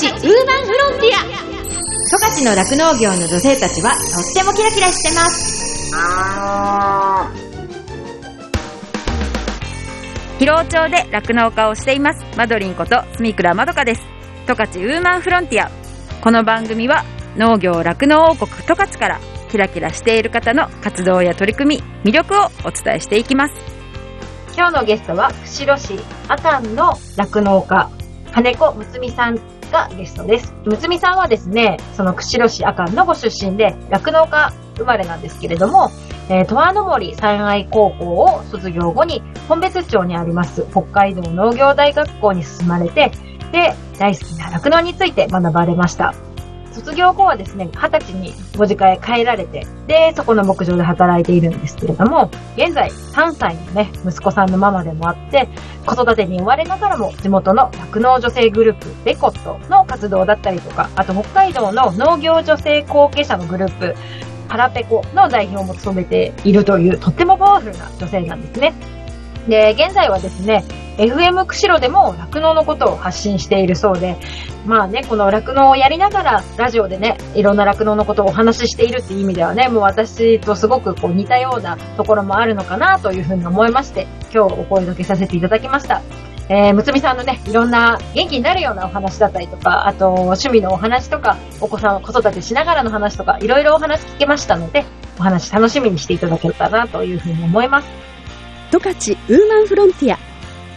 ちウーマンフロンティア。十勝の酪農業の女性たちはとってもキラキラしてます。広尾町で酪農家をしています。マドリンこと住倉まどかです。十勝ウーマンフロンティア。この番組は農業酪農王国十勝からキラキラしている方の活動や取り組み魅力をお伝えしていきます。今日のゲストは釧路市阿寒の酪農家金子むつみさんがゲストです。むつみさんはですね、その釧路市阿寒のご出身で、酪農家生まれなんですけれども、えー、十和の森山愛高校を卒業後に、本別町にあります北海道農業大学校に進まれて、で、大好きな酪農について学ばれました。卒業後はですね、二十歳にご実家へ帰られて、で、そこの牧場で働いているんですけれども、現在3歳のね、息子さんのママでもあって、子育てに追われながらも地元の酪農女性グループ、ベコットの活動だったりとか、あと北海道の農業女性後継者のグループ、パラペコの代表も務めているという、とってもパワフルな女性なんですね。で、現在はですね、FM 釧路でも酪農のことを発信しているそうで、まあね、この酪農をやりながら、ラジオでね、いろんな酪農のことをお話ししているっていう意味ではね、もう私とすごくこう似たようなところもあるのかなというふうに思いまして、今日お声掛けさせていただきました。えー、むつみさんのね、いろんな元気になるようなお話だったりとか、あと趣味のお話とか、お子さんを子育てしながらの話とか、いろいろお話聞けましたので、お話楽しみにしていただけたらなというふうに思います。十勝ウーマンフロンティア。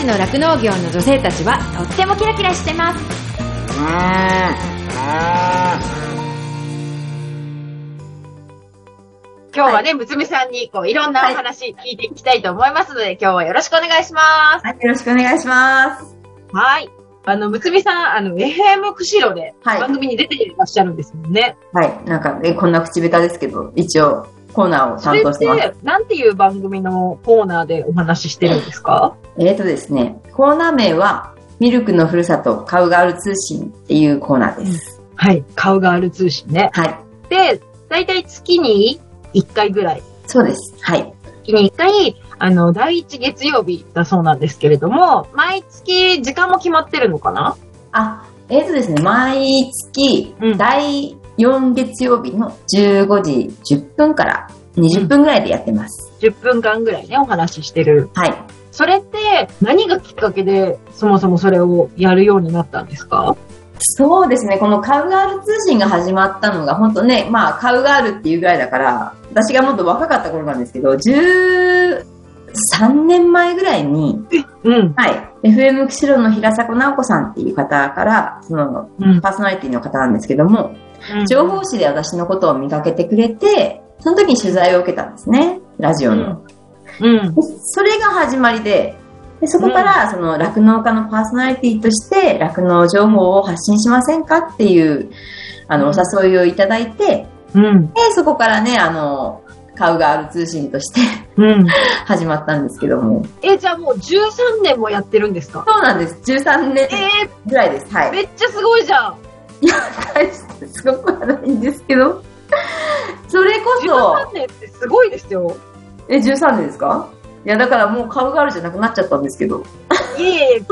十勝の酪農業の女性たちはとってもキラキラしてます今日はね、むつみさんにこういろんなお話聞いていきたいと思いますので、はい、今日はよろしくお願いします。はい、よろしくお願いします。はい。あの、むつみさん、あの、FM 釧路で番組に出ていらっしゃるんですもんね。はい。なんか、え、こんな口下手ですけど、一応、コーナーを担当してます。なんていう番組のコーナーでお話ししてるんですか？えっ、ー、とですね、コーナー名は、ミルクのふるさと、カウガール通信っていうコーナーです。はい、カウガール通信ね。はい。で、だいたい月に1回ぐらい。そうです。はい。月に1回、あの、第1月曜日だそうなんですけれども、毎月時間も決まってるのかな？あ、えっ、ー、とですね、毎月、第4月曜日の15時10分から20分ぐらいでやってます。うん、10分間ぐらいね、お話ししてる。はい。それって何がきっかけでそもそもそれをやるようになったんですか？そうですね。このカウガール通信が始まったのが、本当ね、まあ、カウガールっていうぐらいだから、私がもっと若かった頃なんですけど、13年前ぐらいに、うん、はい。FM 釧路の平迫直子さんっていう方から、その、うん、パーソナリティの方なんですけども、情報誌で私のことを見かけてくれて、その時に取材を受けたんですね、ラジオの。うん、うん、それが始まりで、でそこから、その、酪農家のパーソナリティとして、酪農情報を発信しませんかっていう、あの、お誘いをいただいて、うん、で、そこからね、あの、カウガール通信としてうん、始まったんですけども。え、じゃあもう13年もやってるんですか？そうなんです。13年ぐらいです。はい。めっちゃすごいじゃん。いや、大してすごくはないんですけど。それこそ。13年ってすごいですよ。え、13年ですか？いや、だからもうカウガールじゃなくなっちゃったんですけど。いえいえ、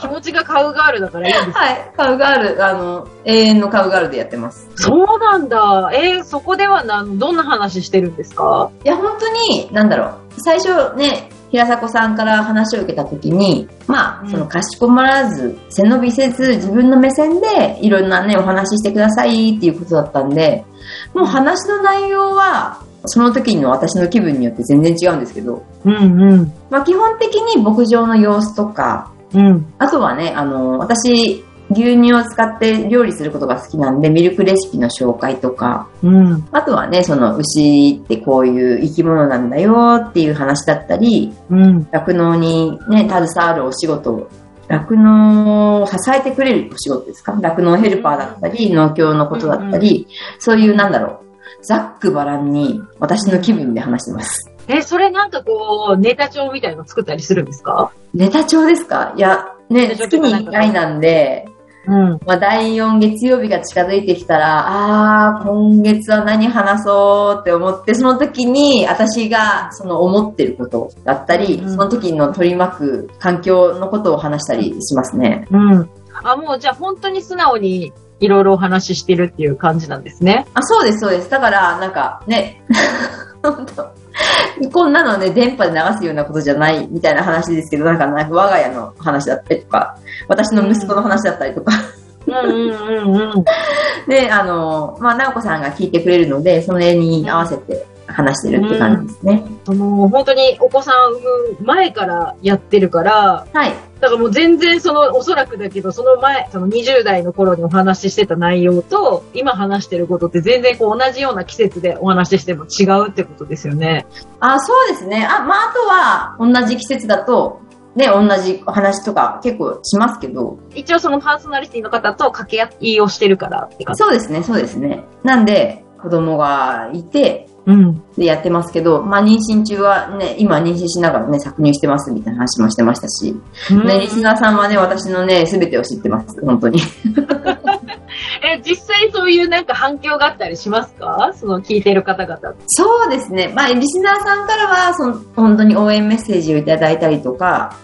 気持ちがカウガールだからいいんですはい、カウガール、あの、永遠のカウガールでやってます。そうなんだ。えー、そこではなんどんな話してるんですか？いや、本当に、なんだろう。最初ね、平迫さんから話を受けた時に、まあ、うんそのかしこまらず、背伸びせず、自分の目線でいろんなね、お話ししてくださいっていうことだったんで、もう話の内容は、その時の私の気分によって全然違うんですけど、うんうん。まあ基本的に牧場の様子とか、うん。あとはね、あの、私、牛乳を使って料理することが好きなんで、ミルクレシピの紹介とか、うん。あとはね、その牛ってこういう生き物なんだよっていう話だったり、うん。酪農にね、携わるお仕事、酪農を支えてくれるお仕事ですか？酪農ヘルパーだったり、農協のことだったり、そういうなんだろう、ざっくばらんに私の気分で話してます。え、それなんかこう、ネタ帳みたいの作ったりするんですか？ネタ帳ですか？いや、ね、月に1回なんで、うん。まあ、第4月曜日が近づいてきたら、あー、今月は何話そうって思って、その時に私がその思ってることだったり、うんその時の取り巻く環境のことを話したりしますね。うん。あ、もうじゃあ本当に素直にいろいろお話ししてるっていう感じなんですね。あ、そうです、そうです。だから、なんかね、本当こんなのね、電波で流すようなことじゃないみたいな話ですけど、なんか、なんか我が家の話だったりとか、私の息子の話だったりとか、うんうんうんうん。で、あの、まあ、直子さんが聞いてくれるので、それに合わせて話してるって感じですね。その、本当にお子さん産む前からやってるから、はい。だからもう全然その、おそらくだけど、その前、その20代の頃にお話ししてた内容と、今話してることって全然こう同じような季節でお話ししても違うってことですよね。あ、そうですね。あ、まあ、あとは、同じ季節だと、ね、同じ話とか結構しますけど、一応そのパーソナリティの方と掛け合いをしてるからって感じ。そうですね、そうですね。なんで、子供がいて、うん。でやってますけど、まあ、妊娠中はね、今妊娠しながらね、搾乳してますみたいな話もしてましたし、ね、リスナーさんはね、私のね、すべてを知ってます、本当に。え、実際そういうなんか反響があったりしますか？その聞いてる方々。そうですね。まあ、リスナーさんからは、その、本当に応援メッセージをいただいたりとか、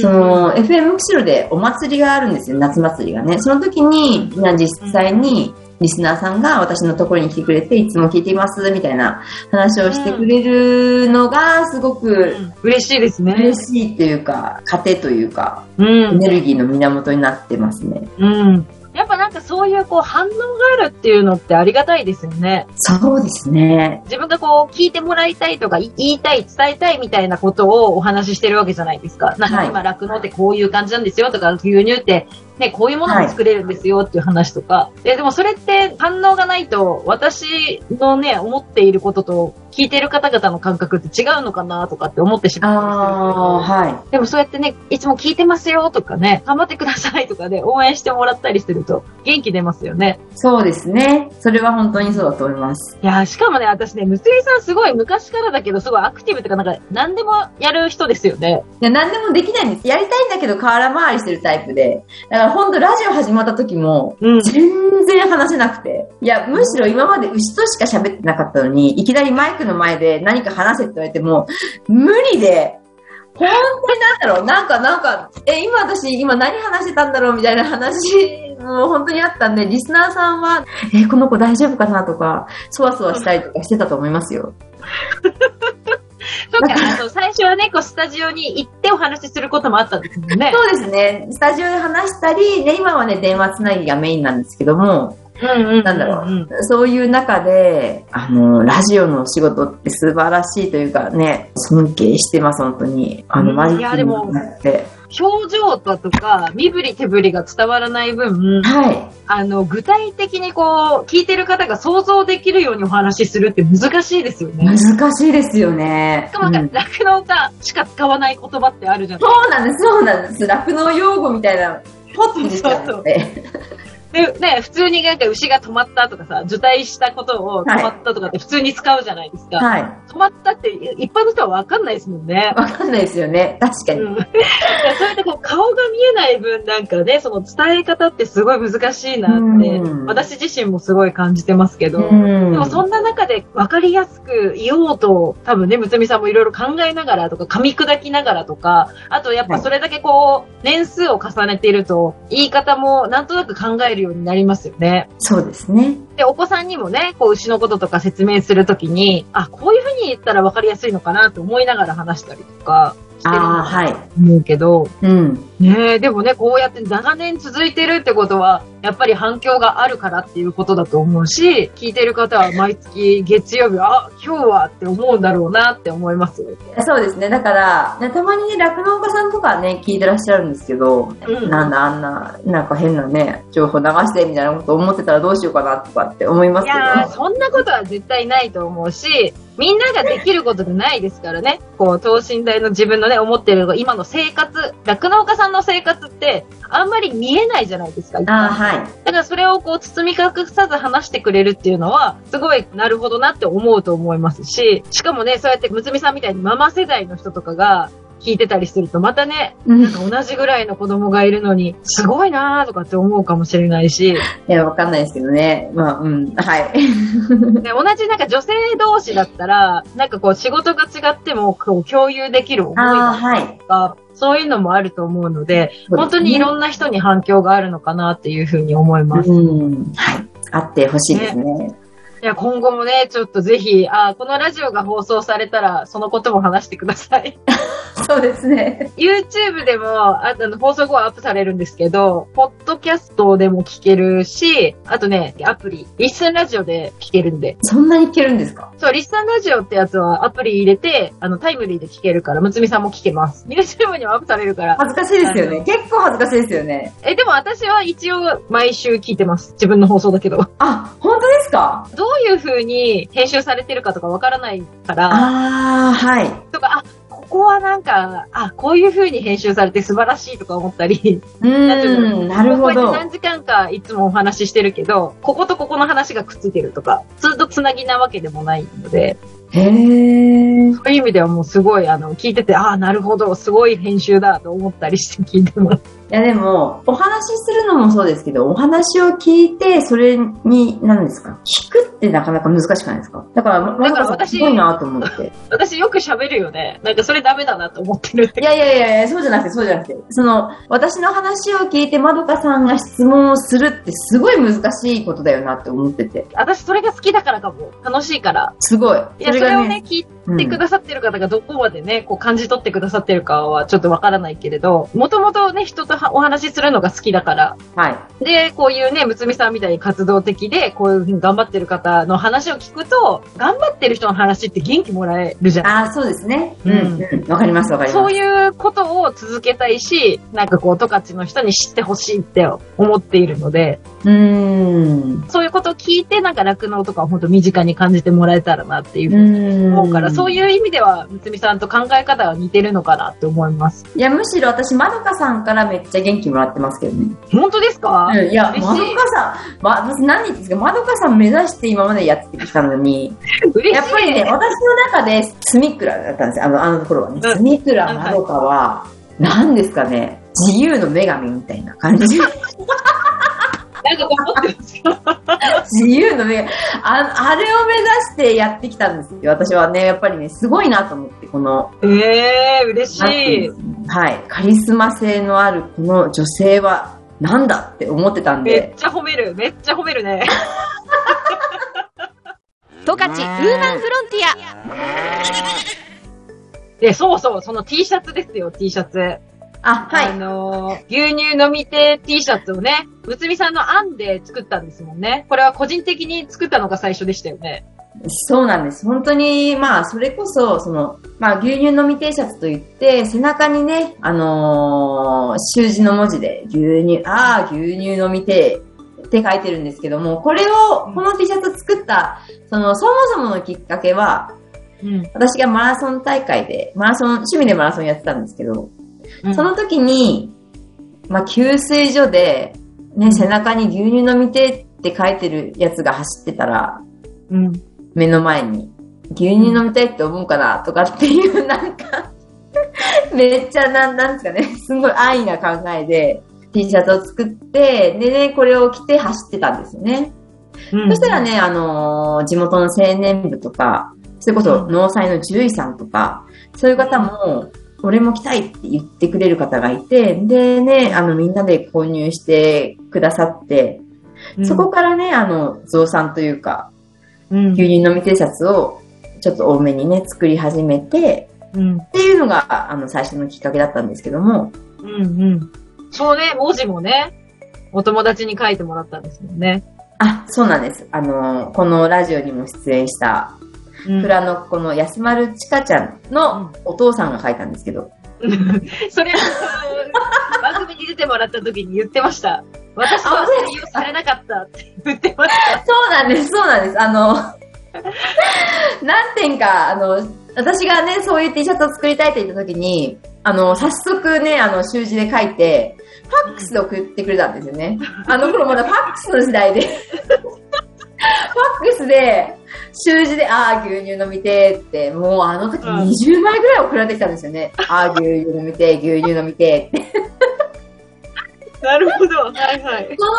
その、FM 釧路でお祭りがあるんですよ、夏祭りがね。その時に、実際に、リスナーさんが私のところに来てくれて、いつも聞いています、みたいな話をしてくれるのが、すごく嬉しいですね。嬉しいというか、糧というか、うエん。ネルギーの源になってますね。うん。やっぱなんかそういうこう反応があるっていうのってありがたいですよね。そうですね。自分がこう聞いてもらいたいとかい言いたい、伝えたいみたいなことをお話ししてるわけじゃないですか。なんかはい今酪農ってこういう感じなんですよとか、牛乳ってね、こういうものも作れるんですよっていう話とか。ででもそれって反応がないと私のね、思っていることと聞いてる方々の感覚って違うのかなとかって思ってしまうんですけど。はい。でもそうやってね、いつも聞いてますよとかね、頑張ってくださいとかで、応援してもらったりすると元気出ますよね。そうですね。それは本当にそうだと思います。いやーしかもね、私ね、むつりさんすごい昔からだけど、すごいアクティブとかなんか何でもやる人ですよね。いや、何でもできないんです。やりたいんだけど、瓦回りしてるタイプで。だから本当ラジオ始まった時も、うん。全然話せなくて。いや、むしろ今まで牛としか喋ってなかったのに、いきなりマイクの前で何か話せって言われても、無理で、本当になんだろう、なんか、なんか、え、今私、今何話してたんだろうみたいな話、もう本当にあったんで、リスナーさんは、え、この子大丈夫かなとか、そわそわしたりとかしてたと思いますよ。そうか、あの、最初はね、こう、スタジオに行ってお話しすることもあったんですもんね。そうですね。スタジオで話したり、ね、今はね、電話つなぎがメインなんですけども、うんうんなんだろううんそういう中で、あの、ラジオのお仕事って素晴らしいというかね、尊敬してます、本当に。あの、うんマジいやでも。表情だとか、身振り手振りが伝わらない分、はい。あの、具体的にこう、聞いてる方が想像できるようにお話しするって難しいですよね。難しいですよね。しかもなんうんか、酪農家しか使わない言葉ってあるじゃないそうなんです、そうなんです。酪農用語みたいな、ポッて出ちゃうので。で、ね、普通になんか牛が止まったとかさ、受胎したことを止まったとかって普通に使うじゃないですか。はい。止まったって一般の人はわかんないですもんね。わかんないですよね。確かに。うん、そうやってこう顔が見えない分なんかね、その伝え方ってすごい難しいなって、うん私自身もすごい感じてますけど、うんでもそんな中で分かりやすく言おうと、多分ね、むつみさんもいろいろ考えながらとか、噛み砕きながらとか、あとやっぱそれだけこう、年数を重ねていると、言い方もなんとなく考えるようになりますよね。そうですね。で、お子さんにもね、こう、牛のこととか説明するときに、あ、こういうふうに言ったら分かりやすいのかなと思いながら話したりとか、してる。と思うけど、うん。ねえ、でもね、こうやって長年続いてるってことは、やっぱり反響があるからっていうことだと思うし、聞いてる方は毎月月曜日、あ、今日はって思うんだろうなって思いますよ。そうですね。だから、ねたまにね、酪農家さんとかね、聞いてらっしゃるんですけど、うんなんだあんな、なんか変なね、情報流してみたいなこと思ってたらどうしようかなとかって思いますけど。いやー、そんなことは絶対ないと思うし、みんなができることじゃないですからね。こう、等身大の自分のね、思ってる今の生活、酪農家さんの生活って、あんまり見えないじゃないですか。ああ、はい。だからそれをこう包み隠さず話してくれるっていうのは、すごいなるほどなって思うと思いますし、しかもね、そうやってむつみさんみたいにママ世代の人とかが聞いてたりすると、またね、うんなんか同じぐらいの子供がいるのに、すごいなーとかって思うかもしれないし、いや、わかんないですけどね。まあ、うん。はい。で同じなんか女性同士だったら、なんかこう仕事が違ってもこう共有できる思いああ、だはい。とか、そういうのもあると思うので、本当にいろんな人に反響があるのかなっていうふうに思います。うん。はい。あってほしいですね。いや、今後もね、ちょっとぜひ、あこのラジオが放送されたら、そのことも話してください。そうですね。YouTube でも、ああの、放送後はアップされるんですけど、ポッドキャストでも聞けるし、あとね、アプリ、リッスンラジオで聞けるんで。そんなにいけるんですか？そう、リッスンラジオってやつはアプリ入れて、あの、タイムリーで聞けるから、むつみさんも聞けます。YouTube にもアップされるから。恥ずかしいですよね。結構恥ずかしいですよね。え、でも私は一応毎週聞いてます。自分の放送だけど。どあ、本当ですか？ういう風に編集されてるかとかわからないから、ああ、はい。とか、あ、ここはなんか、あ、こういう風に編集されて素晴らしいとか思ったり、うーん、なるほど。こうやって。何時間かいつもお話ししてるけど、こことここの話がくっついてるとか、ずっとつなぎなわけでもないので、へえ。そういう意味ではもうすごい、あの、聞いてて、ああ、なるほど、すごい編集だと思ったりして聞いてます。いやでも、お話しするのもそうですけど、お話を聞いて、それに、何ですか？聞くってなかなか難しくないですか？だから、まだからさん私すごいなと思って。私よく喋るよね。なんかそれダメだなと思ってる。いやいやいやいや、そうじゃなくて、そうじゃなくて。その、私の話を聞いて、まどかさんが質問をするってすごい難しいことだよなって思ってて。私それが好きだからかも。楽しいから。すごい。いや、それをね、聞いうんてくださってる方がどこまでね、こう感じ取ってくださってるかはちょっとわからないけれど、もともとね、人とはお話しするのが好きだから、はい。で、こういうね、むつみさんみたいに活動的で、こういうふうに頑張ってる方の話を聞くと、頑張ってる人の話って元気もらえるじゃん。ああ、そうですね。ううんん、うん。わかります、わかります。そういうことを続けたいし、なんかこう、十勝の人に知ってほしいって思っているので、うーん。そういうことを聞いて、なんか酪農とかを本当身近に感じてもらえたらなっていうふうにうん。思うから、そういう意味では、むつみさんと考え方が似てるのかなって思います。いや、むしろ私、まどかさんからめっちゃ元気もらってますけどね。本当ですか、うん、いや、まどかさん、ま、私何言ってんですか、まどかさん目指して今までやってきたのに、嬉しい。やっぱりね、私の中で、スミクラだったんですよ、あの、あのところはね。うんスミクラまどかは、何ですかね、自由の女神みたいな感じ。なんかこう思ってるんですよ。自由の女神。ああれを目指してやってきたんですよ。私はね、やっぱりね、すごいなと思って、この、ええー、嬉しいはい、カリスマ性のあるこの女性は、なんだって思ってたんめっで、ちゃ褒める。めっちゃ褒めるね。十勝ウーマンフロンティで、そうそう、その T シャツですよ、T シャツ。あ、はあい。のー、牛乳飲みて T シャツをね、むつみさんの案で作ったんですもんね。これは個人的に作ったのが最初でしたよね。そうなんです。本当に、まあ、それこそ、その、まあ、牛乳飲み T シャツといって、背中にね、あのー習字の文字で、牛乳、ああ、牛乳飲みてって書いてるんですけども、これを、この T シャツを作った、その、そもそものきっかけは、うん。私がマラソン大会で、マラソン、趣味でマラソンやってたんですけど、その時に、まあ、給水所で、ね、背中に牛乳飲みてって書いてるやつが走ってたら、うん。目の前に、牛乳飲みたいって思うかなとかっていう、なんか、めっちゃなん、なんですかね、すごい安易な考えで T シャツを作って、でね、これを着て走ってたんですよね。うんそしたら、ね、あのー地元の青年部とか、それこそ農祭の獣医さんとか、そういう方も、俺も来たいって言ってくれる方がいて、でね、あの、みんなで購入してくださって、うんそこ、からね、あの、増産というか、うん牛乳飲み T シャツをちょっと多めにね、作り始めて、うん。っていうのが、あの、最初のきっかけだったんですけども、うんうん。そうね、文字もね、お友達に書いてもらったんですもんね。あ、そうなんです。あの、このラジオにも出演した、うんフラのこの安丸ちかちゃんのお父さんが書いたんですけど、それ、あの番組に出てもらった時に言ってました。私は採用されなかったって言ってました。そうなんです、そうなんです。あの、何点か、あの、私がね、そういう T シャツを作りたいと言った時に、あの、早速ね、あの、習字で書いて、ファックスで送ってくれたんですよね。あの頃まだファックスの時代で。ファックスで、習字で、ああ、牛乳飲みてーって、もうあの時うん20枚ぐらい送られてきたんですよね。ああ、牛乳飲みてー、牛乳飲みてーって。なるほど。はいはい。その、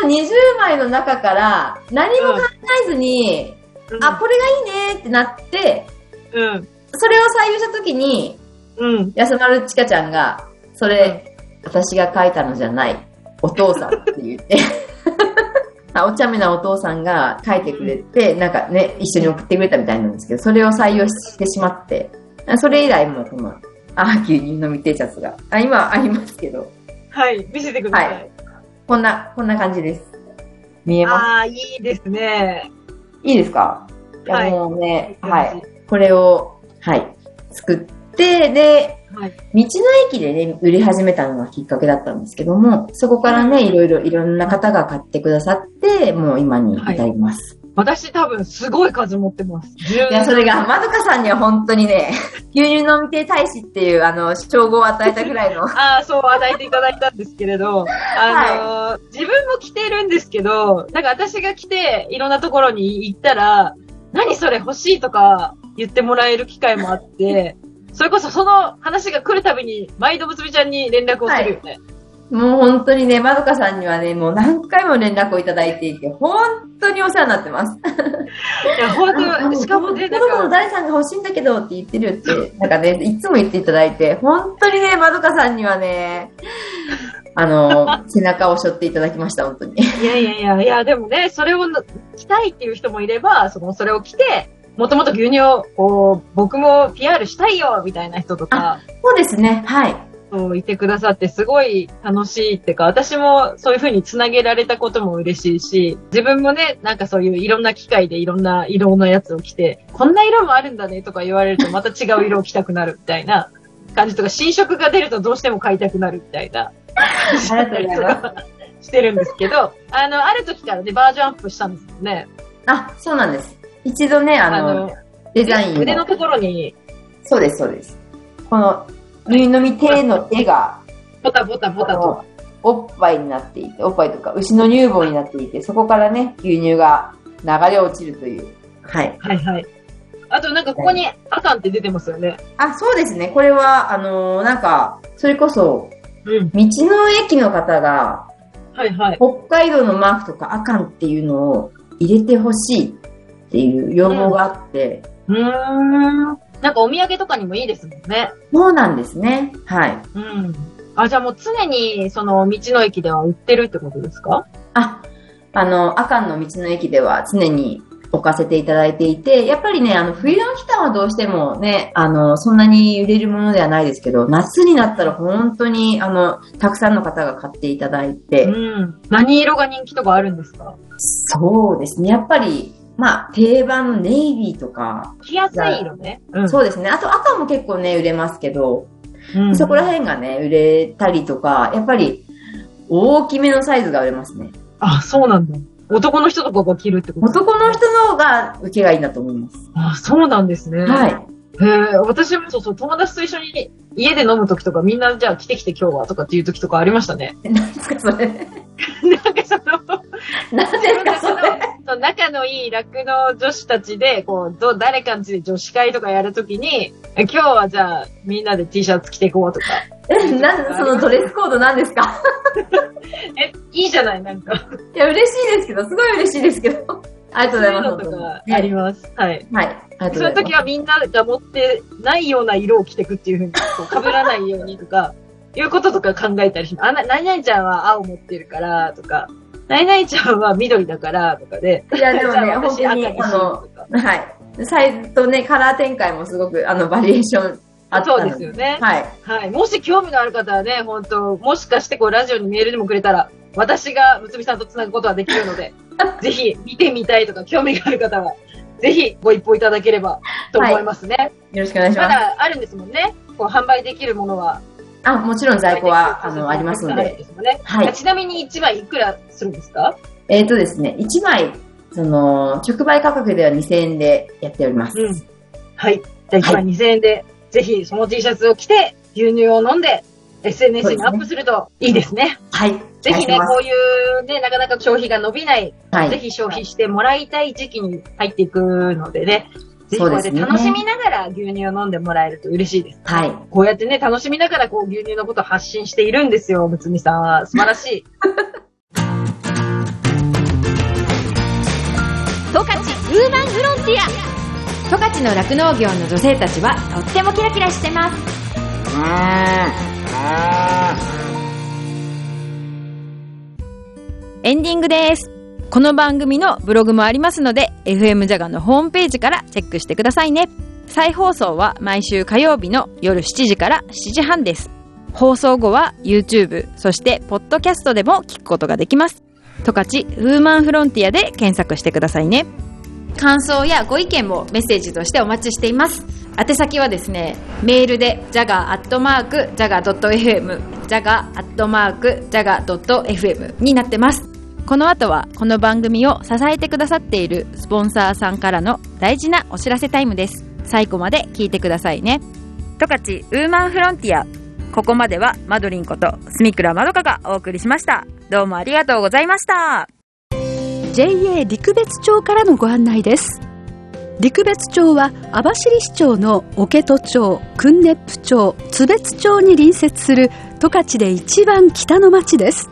その20枚の中から、何も考えずに、あ、これがいいねってなって、うん。それを採用したときに、うん。安丸ちかちゃんが、それ、私が書いたのじゃない、お父さんって言って、あ お茶目なお父さんが書いてくれて、なんかね、一緒に送ってくれたみたいなんですけど、それを採用してしまって、それ以来もうこの、あ、牛乳飲みャツが、あ、今ありますけど、はい。見せてください。はいこんな、こんな感じです。見えます？ああ、いいですね。いいですか？はいもうね、はい。これを、はい、作って、で、はい。道の駅でね、売り始めたのがきっかけだったんですけども、そこからね、いろいろ、いろんな方が買ってくださって、もう今に至ります。私多分すごい数持ってます。い、や、それが、まどかさんには本当にね、牛乳飲み亭大使っていう、あの、称号を与えたぐらいの、ああ、そう、与えていただいたんですけれど、あのー自分も着てるんですけど、なんか私が着て、いろんなところに行ったら、何それ欲しいとか言ってもらえる機会もあって、それこそその話が来るたびに、毎度むつみちゃんに連絡をするよね。もう本当にね、まどかさんにはね、もう何回も連絡をいただいていて、本当にお世話になってます。いや、本あ当しかもね、子のなんか、誰さんが欲しいんだけどって言ってるって、なんかね、いつも言っていただいて、本当にね、まどかさんにはね、あの、背中を背負っていただきました、本当に。いやいやいや、いや、でもね、それを着たいっていう人もいれば、その、それを着て、もともと牛乳を、こう、僕も PR したいよみたいな人とか、そうですね、はい。そういてくださってすごい楽しいっていうか、私もそういう風につなげられたことも嬉しいし、自分もね、なんかそういういろんな機会でいろんな色のやつを着て、こんな色もあるんだねとか言われるとまた違う色を着たくなるみたいな感じとか、新色が出るとどうしても買いたくなるみたいな。ありがとうございます。してるんですけど、あの、ある時からね、バージョンアップしたんですよね。あ、そうなんです。一度ね、あの、デザインを。腕のところに、そうです、そうです。この、縫い飲み手の絵が、ボタボタボタと。おっぱいになっていて、おっぱいとか牛の乳房になっていて、そこからね、牛乳が流れ落ちるという。はい。はいはい。あとなんかここにアカンって出てますよね。あ、そうですね。これは、あのーなんか、それこそ、うん。道の駅の方が、はいはい。北海道のマークとかアカンっていうのを入れてほしいっていう要望があって、うーん。なんかお土産とかにもいいですもんね。そうなんですね。はい。うん。あ、じゃあもう常にその道の駅では売ってるってことですか？あ、あの、アカンの道の駅では常に置かせていただいていて、やっぱりね、あの、冬の期間はどうしてもね、あの、そんなに売れるものではないですけど、夏になったら本当に、あの、たくさんの方が買っていただいて、うん。何色が人気とかあるんですか？そうですね。やっぱり、まあ、定番のネイビーとか、着やすい色ね。うん。そうですね。あと赤も結構ね、売れますけど、うんそこら辺がね、売れたりとか、やっぱり、大きめのサイズが売れますね。あ、そうなんだ。男の人とかが着るってこと？男の人の方が受けがいいんだと思います。あ、そうなんですね。はい。へえ、私もそうそう、友達と一緒に家で飲むときとか、みんなじゃあ来て来て今日はとかっていうときとかありましたね。何ですか、それ。なんかその、何ですか、それ？仲のいい酪農女子たちで、こう、ど誰かんちで女子会とかやるときに、え今日はじゃあみんなで T シャツ着ていこうとか。え、なんそのドレスコード何ですか？え、いいじゃないなんか。いや、嬉しいですけど、すごい嬉しいですけど。ありがとうございます。そういうのとかあります。はい。はい。ありがとうその。時はみんなが持ってないような色を着てくっていうふうに、こう被らないようにとか、いうこととか考えたりします。あ、な、何々ちゃんは青持ってるから、とか、何々ちゃんは緑だから、とかで。いや、でもね、本当に、あの。はい。サイズとね、カラー展開もすごく、あの、バリエーションあったそうのですよね。はい。はい。もし興味のある方はね、本当もしかしてこうラジオにメールでもくれたら、私がむつみさんとつなぐことはできるので、ぜひ見てみたいとか興味がある方は、ぜひご一報いただければと思いますね。よろしくお願いしまます。だあるんですもんね。こう販売できるものは。あ、もちろん在庫は、あの、ありますので。はいちなみに1枚いくらするんですか？えっ、とですね、1枚、その、直売価格では2000円でやっております。うん。はい。じゃあ1枚2000円で、ぜひその T シャツを着て、牛乳を飲んで、SNS にアップするといいですね。はい。ぜひね、こういうね、なかなか消費が伸びない、はい。ぜひ消費してもらいたい時期に入っていくのでね、ぜひこうやってそうですね楽しみながら牛乳を飲んでもらえると嬉しいです。はい。こうやってね、楽しみながらこう牛乳のことを発信しているんですよ、むつみさんは。素晴らしい。十勝ウーマンフロンティア十勝の酪農業の女性たちはとってもキラキラしてますエンディングです。この番組のブログもありますので、FM ジャガのホームページからチェックしてくださいね。再放送は毎週火曜日の夜7時から7時半です。放送後は YouTube、そしてポッドキャストでも聞くことができます。十勝ウーマンフロンティアで検索してくださいね。感想やご意見もメッセージとしてお待ちしています。宛先はですね、メールで jaga.jaga.fm、jaga.jaga.fm になってます。この後はこの番組を支えてくださっているスポンサーさんからの大事なお知らせタイムです。最後まで聞いてくださいね。十勝ウーマンフロンティア。ここまではマドリンことスミクラまどかがお送りしました。どうもありがとうございました。JA 陸別町からのご案内です陸別町は網走市町の桶戸町訓熱府町津別町に隣接する十勝で一番北の町です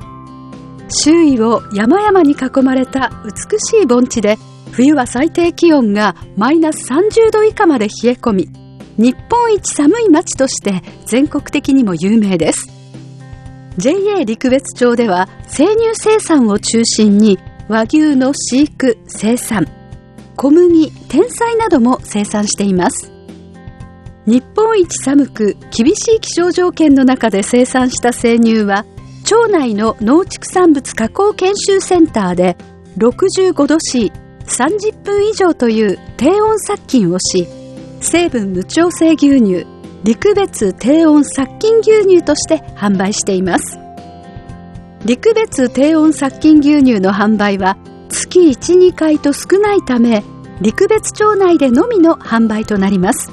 周囲を山々に囲まれた美しい盆地で冬は最低気温がマイナス30度以下まで冷え込み日本一寒い町として全国的にも有名です。JA 陸別町では生乳生産を中心に和牛の飼育生産小麦天菜なども生産しています。日本一寒く厳しい気象条件の中で生産した生乳は町内の農畜産物加工研修センターで65度 C30 分以上という低温殺菌をし成分無調整牛乳陸別低温殺菌牛乳として販売しています。陸別低温殺菌牛乳の販売は月1、2回と少ないため陸別町内でのみの販売となります。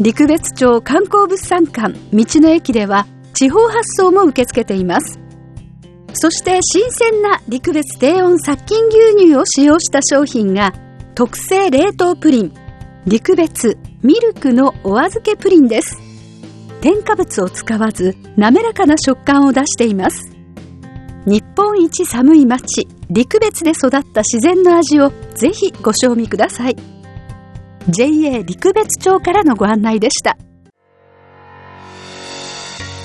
陸別町観光物産館道の駅では地方発送も受け付けています。そして新鮮な陸別低温殺菌牛乳を使用した商品が特製冷凍プリン陸別ミルクのお預けプリンです。添加物を使わず滑らかな食感を出しています。日本一寒い町陸別で育った自然の味をぜひご賞味ください。JA 陸別町からのご案内でした。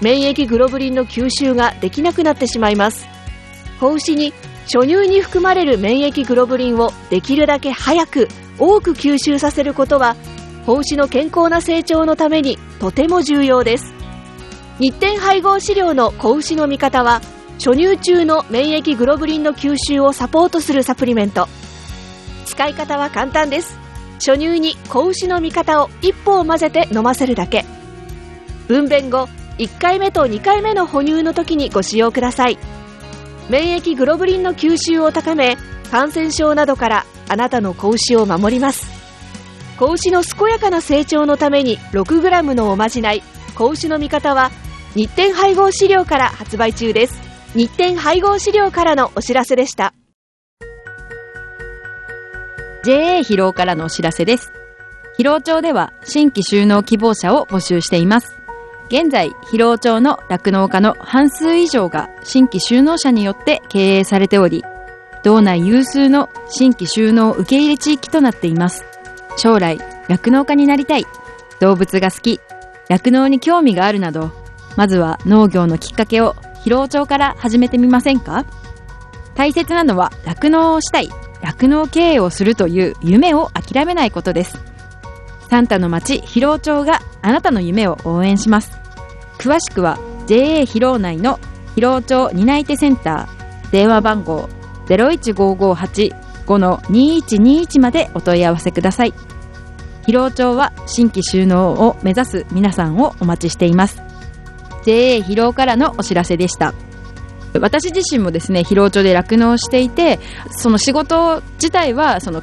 免疫グロブリンの吸収ができなくなってしまいます。子牛に初乳に含まれる免疫グロブリンをできるだけ早く多く吸収させることは子牛の健康な成長のためにとても重要です。日展配合飼料の子牛の味方は初乳中の免疫グロブリンの吸収をサポートするサプリメント。使い方は簡単です。初乳に子牛の味方を一歩を混ぜて飲ませるだけ。分娩後1回目と2回目の哺乳の時にご使用ください。免疫グロブリンの吸収を高め感染症などからあなたの子牛を守ります。子牛の健やかな成長のために 6g のおまじない。子牛の味方は日展配合飼料から発売中です。日展配合飼料からのお知らせでした。JA 疲労からのお知らせです。疲労町では新規収納希望者を募集しています。現在、広尾町の酪農家の半数以上が新規就農者によって経営されており、道内有数の新規就農受け入れ地域となっています。将来、酪農家になりたい、動物が好き、酪農に興味があるなど、まずは農業のきっかけを広尾町から始めてみませんか？大切なのは酪農をしたい、酪農経営をするという夢を諦めないことです。サンタの町広尾町があなたの夢を応援します。詳しくは JA 広尾内の広尾町担い手センター電話番号01558-2121までお問い合わせください。広尾町は新規収納を目指す皆さんをお待ちしています。JA 広尾からのお知らせでした。私自身もですね、広尾町で酪農していて、その仕事自体は、その、